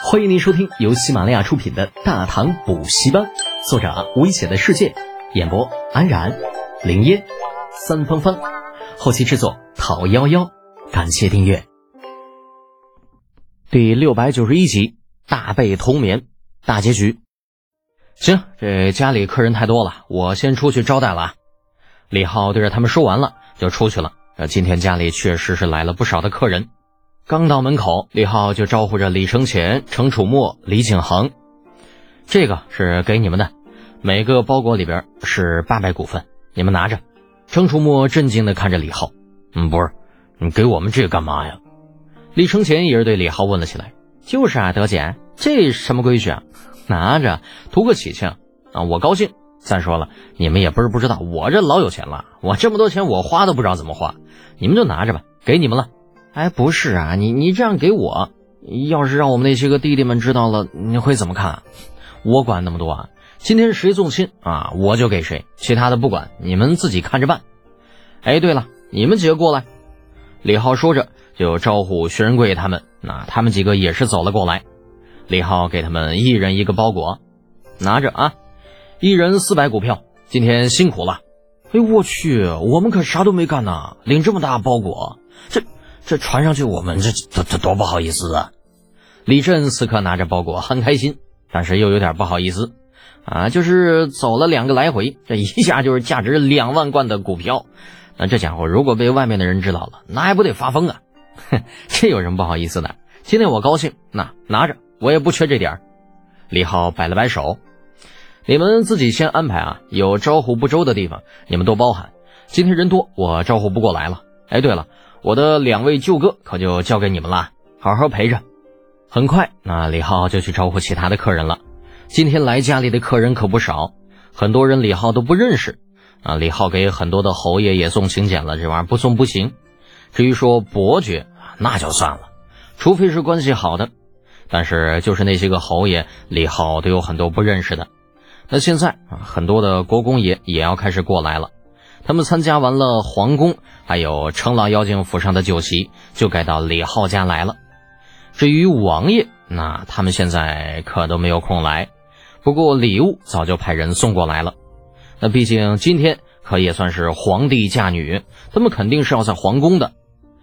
欢迎您收听由喜马拉雅出品的《大唐补习班》，作者危险的世界，演播安然、林烟、三芳芳，后期制作陶幺幺。感谢订阅。第六百九十一集，大被同眠，大结局。行，这家里客人太多了，我先出去招待了。李浩对着他们说完了，就出去了。呃，今天家里确实是来了不少的客人。刚到门口，李浩就招呼着李承前、程楚墨、李景恒：“这个是给你们的，每个包裹里边是八百股份，你们拿着。”程楚墨震惊地看着李浩：“嗯，不是，你给我们这个干嘛呀？”李承前也是对李浩问了起来：“就是啊，德姐，这什么规矩啊？拿着，图个喜庆啊，我高兴。再说了，你们也不是不知道，我这老有钱了，我这么多钱我花都不知道怎么花，你们就拿着吧，给你们了。”哎，不是啊，你你这样给我，要是让我们那些个弟弟们知道了，你会怎么看？我管那么多啊！今天谁送亲啊，我就给谁，其他的不管，你们自己看着办。哎，对了，你们几个过来。李浩说着就招呼薛仁贵他们，那他们几个也是走了过来。李浩给他们一人一个包裹，拿着啊，一人四百股票，今天辛苦了。哎，我去，我们可啥都没干呢，领这么大包裹，这。这传上去，我们这这这多不好意思啊！李振此刻拿着包裹很开心，但是又有点不好意思啊。就是走了两个来回，这一下就是价值两万贯的股票。那这家伙如果被外面的人知道了，那还不得发疯啊？哼，这有什么不好意思的？今天我高兴，那拿着，我也不缺这点儿。李浩摆了摆手，你们自己先安排啊。有招呼不周的地方，你们都包涵。今天人多，我招呼不过来了。哎，对了。我的两位舅哥可就交给你们了，好好陪着。很快，那李浩就去招呼其他的客人了。今天来家里的客人可不少，很多人李浩都不认识。啊，李浩给很多的侯爷也送请柬了，这玩意儿不送不行。至于说伯爵，那就算了，除非是关系好的。但是就是那些个侯爷，李浩都有很多不认识的。那现在啊，很多的国公爷也要开始过来了。他们参加完了皇宫，还有程老妖精府上的酒席，就该到李浩家来了。至于王爷，那他们现在可都没有空来。不过礼物早就派人送过来了。那毕竟今天可也算是皇帝嫁女，他们肯定是要在皇宫的。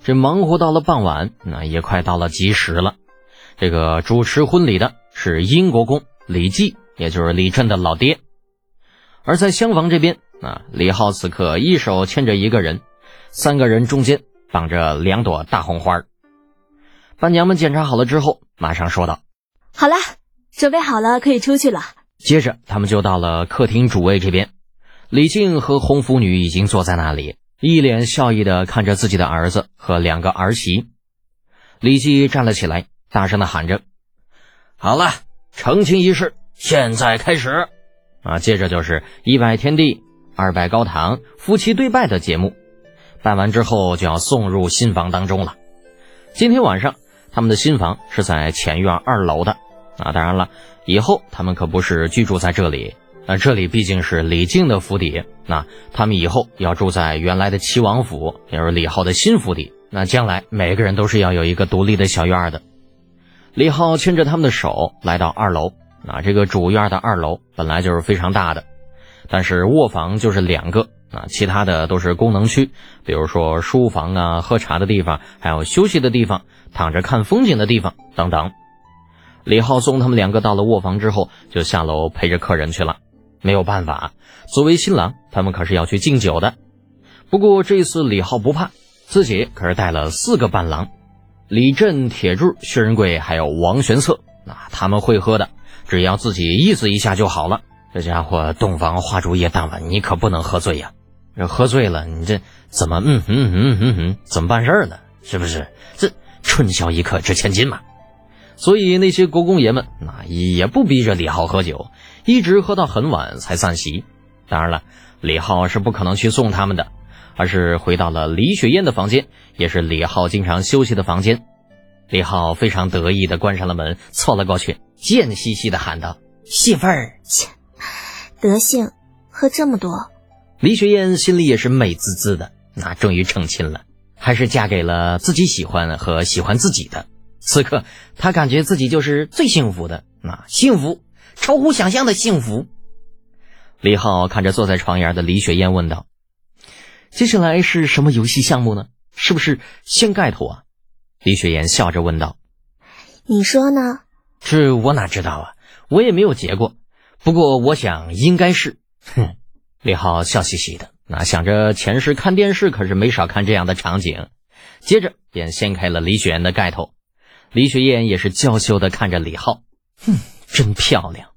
这忙活到了傍晚，那也快到了吉时了。这个主持婚礼的是英国公李继，也就是李振的老爹。而在厢房这边。啊，李浩此刻一手牵着一个人，三个人中间绑着两朵大红花。伴娘们检查好了之后，马上说道：“好了，准备好了，可以出去了。”接着，他们就到了客厅主位这边。李静和红拂女已经坐在那里，一脸笑意的看着自己的儿子和两个儿媳。李靖站了起来，大声的喊着：“好了，成亲仪式现在开始！”啊，接着就是一拜天地。二拜高堂，夫妻对拜的节目，办完之后就要送入新房当中了。今天晚上他们的新房是在前院二楼的啊，当然了，以后他们可不是居住在这里，那这里毕竟是李靖的府邸，那他们以后要住在原来的齐王府，也就是李浩的新府邸。那将来每个人都是要有一个独立的小院的。李浩牵着他们的手来到二楼，啊，这个主院的二楼本来就是非常大的。但是卧房就是两个啊，其他的都是功能区，比如说书房啊、喝茶的地方，还有休息的地方、躺着看风景的地方等等。李浩送他们两个到了卧房之后，就下楼陪着客人去了。没有办法，作为新郎，他们可是要去敬酒的。不过这次李浩不怕，自己可是带了四个伴郎：李振、铁柱、薛仁贵还有王玄策。那他们会喝的，只要自己意思一下就好了。这家伙洞房花烛夜当晚，你可不能喝醉呀！这喝醉了，你这怎么嗯嗯嗯嗯嗯怎么办事儿呢？是不是？这春宵一刻值千金嘛！所以那些国公爷们那也不逼着李浩喝酒，一直喝到很晚才散席。当然了，李浩是不可能去送他们的，而是回到了李雪燕的房间，也是李浩经常休息的房间。李浩非常得意的关上了门，凑了过去，贱兮兮的喊道：“媳妇儿。”切。德性喝这么多，李雪燕心里也是美滋滋的。那终于成亲了，还是嫁给了自己喜欢和喜欢自己的。此刻她感觉自己就是最幸福的，那，幸福，超乎想象的幸福。李浩看着坐在床沿的李雪燕问道：“接下来是什么游戏项目呢？是不是掀盖头啊？”李雪燕笑着问道：“你说呢？”这我哪知道啊，我也没有结过。不过我想应该是。哼，李浩笑嘻嘻的，那想着前世看电视可是没少看这样的场景，接着便掀开了李雪燕的盖头。李雪燕也是娇羞的看着李浩，哼，真漂亮。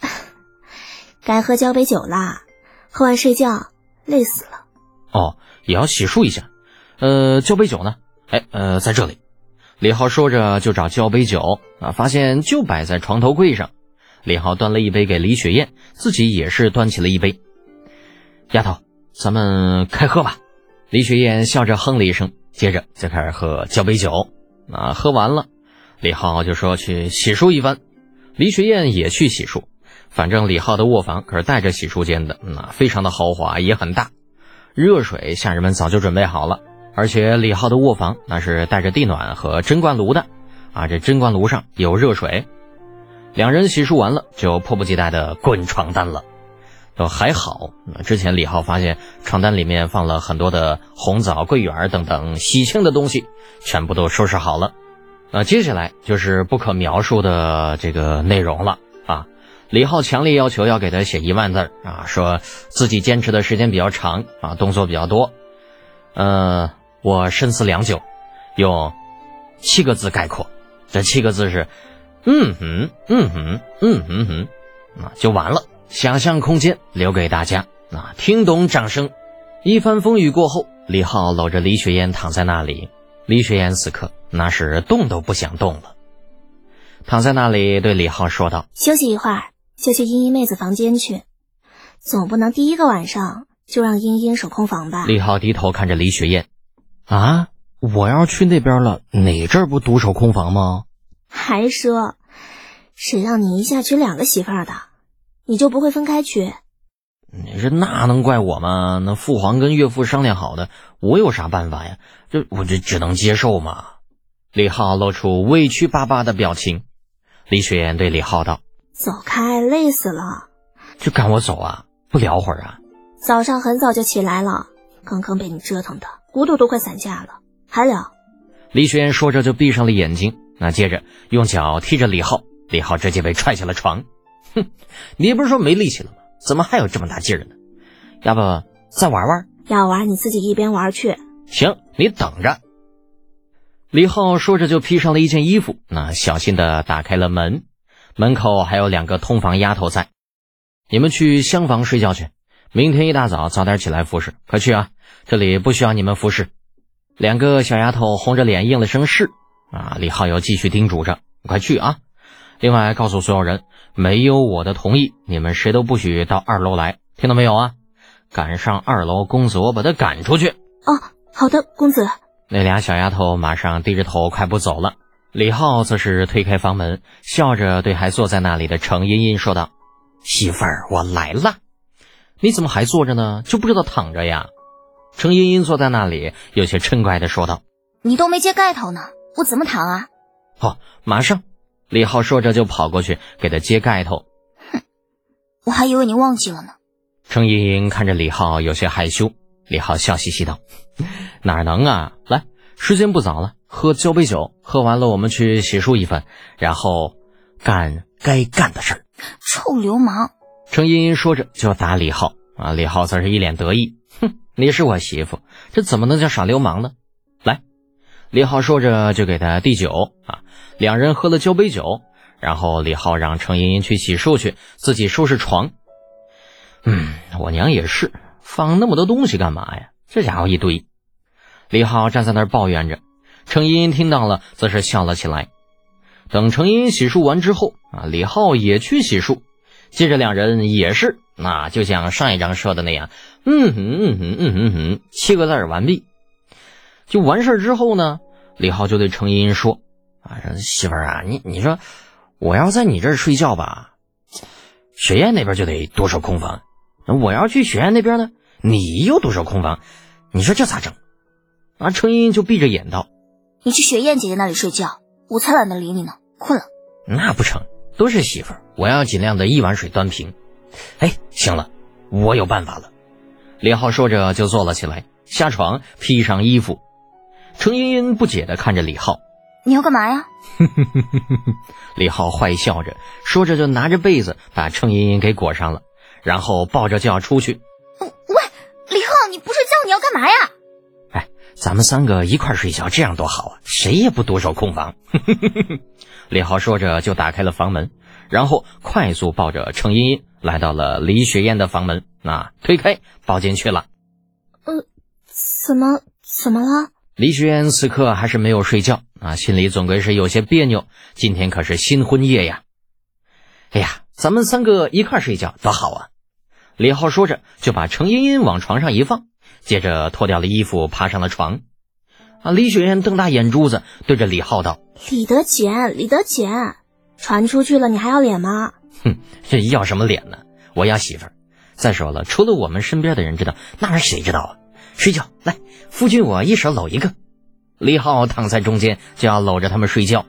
该喝交杯酒啦，喝完睡觉，累死了。哦，也要洗漱一下。呃，交杯酒呢？哎，呃，在这里。李浩说着就找交杯酒啊，发现就摆在床头柜上。李浩端了一杯给李雪燕，自己也是端起了一杯。丫头，咱们开喝吧。李雪燕笑着哼了一声，接着就开始喝交杯酒。啊，喝完了，李浩就说去洗漱一番。李雪燕也去洗漱。反正李浩的卧房可是带着洗漱间的，那非常的豪华，也很大。热水下人们早就准备好了，而且李浩的卧房那是带着地暖和蒸灌炉的，啊，这蒸灌炉上有热水。两人洗漱完了，就迫不及待的滚床单了。都还好，之前李浩发现床单里面放了很多的红枣、桂圆等等喜庆的东西，全部都收拾好了。那接下来就是不可描述的这个内容了啊！李浩强烈要求要给他写一万字啊，说自己坚持的时间比较长啊，动作比较多。呃，我深思良久，用七个字概括，这七个字是。嗯哼，嗯哼，嗯哼哼，那就完了。想象空间留给大家。那听懂掌声。一番风雨过后，李浩搂着李雪燕躺在那里。李雪燕此刻那是动都不想动了，躺在那里对李浩说道：“休息一会儿，就去茵茵妹子房间去。总不能第一个晚上就让茵茵守空房吧？”李浩低头看着李雪燕：“啊，我要去那边了，哪这儿不独守空房吗？”还说，谁让你一下娶两个媳妇儿的，你就不会分开娶？你说那能怪我吗？那父皇跟岳父商量好的，我有啥办法呀？这我这只能接受嘛。李浩露出委屈巴巴的表情。李雪岩对李浩道：“走开，累死了。”就赶我走啊？不聊会儿啊？早上很早就起来了，刚刚被你折腾的骨头都快散架了，还聊？李雪岩说着就闭上了眼睛。那接着用脚踢着李浩，李浩直接被踹下了床。哼，你不是说没力气了吗？怎么还有这么大劲儿呢？要不再玩玩？要玩你自己一边玩去。行，你等着。李浩说着就披上了一件衣服，那小心的打开了门，门口还有两个通房丫头在。你们去厢房睡觉去，明天一大早早点起来服侍，快去啊！这里不需要你们服侍。两个小丫头红着脸应了声是。啊！李浩又继续叮嘱着：“快去啊！另外告诉所有人，没有我的同意，你们谁都不许到二楼来，听到没有啊？赶上二楼，公子我把他赶出去。”哦，好的，公子。那俩小丫头马上低着头快步走了。李浩则是推开房门，笑着对还坐在那里的程茵茵说道：“媳妇儿，我来了。你怎么还坐着呢？就不知道躺着呀？”程茵茵坐在那里，有些嗔怪的说道：“你都没揭盖头呢。”我怎么躺啊？哦，马上！李浩说着就跑过去给他揭盖头。哼，我还以为你忘记了呢。程莹莹看着李浩有些害羞，李浩笑嘻嘻道：“哪能啊？来，时间不早了，喝交杯酒，喝完了我们去洗漱一番，然后干该干的事儿。”臭流氓！程莹莹说着就要打李浩啊，李浩则是一脸得意：“哼，你是我媳妇，这怎么能叫耍流氓呢？”李浩说着就给他递酒啊，两人喝了交杯酒，然后李浩让程茵茵去洗漱去，自己收拾床。嗯，我娘也是，放那么多东西干嘛呀？这家伙一堆。李浩站在那儿抱怨着，程茵茵听到了，则是笑了起来。等程茵茵洗漱完之后啊，李浩也去洗漱，接着两人也是，那就像上一章说的那样，嗯哼嗯哼嗯哼哼，七个字完毕。就完事儿之后呢，李浩就对程茵茵说：“啊，媳妇儿啊，你你说，我要在你这儿睡觉吧，学院那边就得多少空房；我要去学院那边呢，你又多少空房，你说这咋整？”啊，程茵茵就闭着眼道：“你去雪燕姐姐那里睡觉，我才懒得理你呢，困了。那不成，都是媳妇儿，我要尽量的一碗水端平。哎，行了，我有办法了。李浩说着就坐了起来，下床披上衣服。程茵茵不解的看着李浩：“你要干嘛呀？” 李浩坏笑着说着，就拿着被子把程茵茵给裹上了，然后抱着就要出去。喂，李浩，你不睡觉，你要干嘛呀？哎，咱们三个一块睡觉，这样多好啊！谁也不独守空房。李浩说着就打开了房门，然后快速抱着程茵茵来到了李雪燕的房门，啊，推开抱进去了。呃，怎么怎么了？李雪燕此刻还是没有睡觉啊，心里总归是有些别扭。今天可是新婚夜呀！哎呀，咱们三个一块睡觉多好啊！李浩说着就把程茵茵往床上一放，接着脱掉了衣服，爬上了床。啊！李雪燕瞪大眼珠子对着李浩道：“李德简，李德简，传出去了，你还要脸吗？”哼，这要什么脸呢？我要媳妇儿。再说了，除了我们身边的人知道，那是谁知道啊？睡觉，来，夫君我一手搂一个。李浩躺在中间，就要搂着他们睡觉。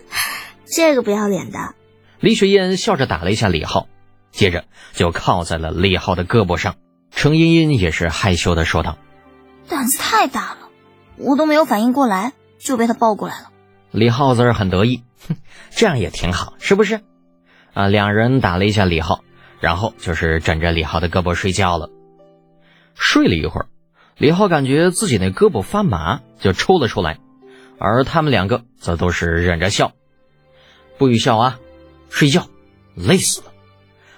这个不要脸的。李雪燕笑着打了一下李浩，接着就靠在了李浩的胳膊上。程茵茵也是害羞的说道：“胆子太大了，我都没有反应过来，就被他抱过来了。”李浩子儿很得意，哼，这样也挺好，是不是？啊，两人打了一下李浩，然后就是枕着李浩的胳膊睡觉了。睡了一会儿。李浩感觉自己那胳膊发麻，就抽了出来，而他们两个则都是忍着笑，不许笑啊，睡觉，累死了。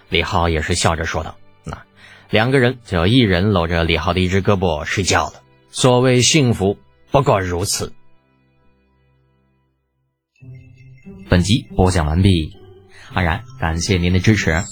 李浩也是笑着说道：“那两个人就一人搂着李浩的一只胳膊睡觉了。所谓幸福，不过如此。”本集播讲完毕，安然感谢您的支持。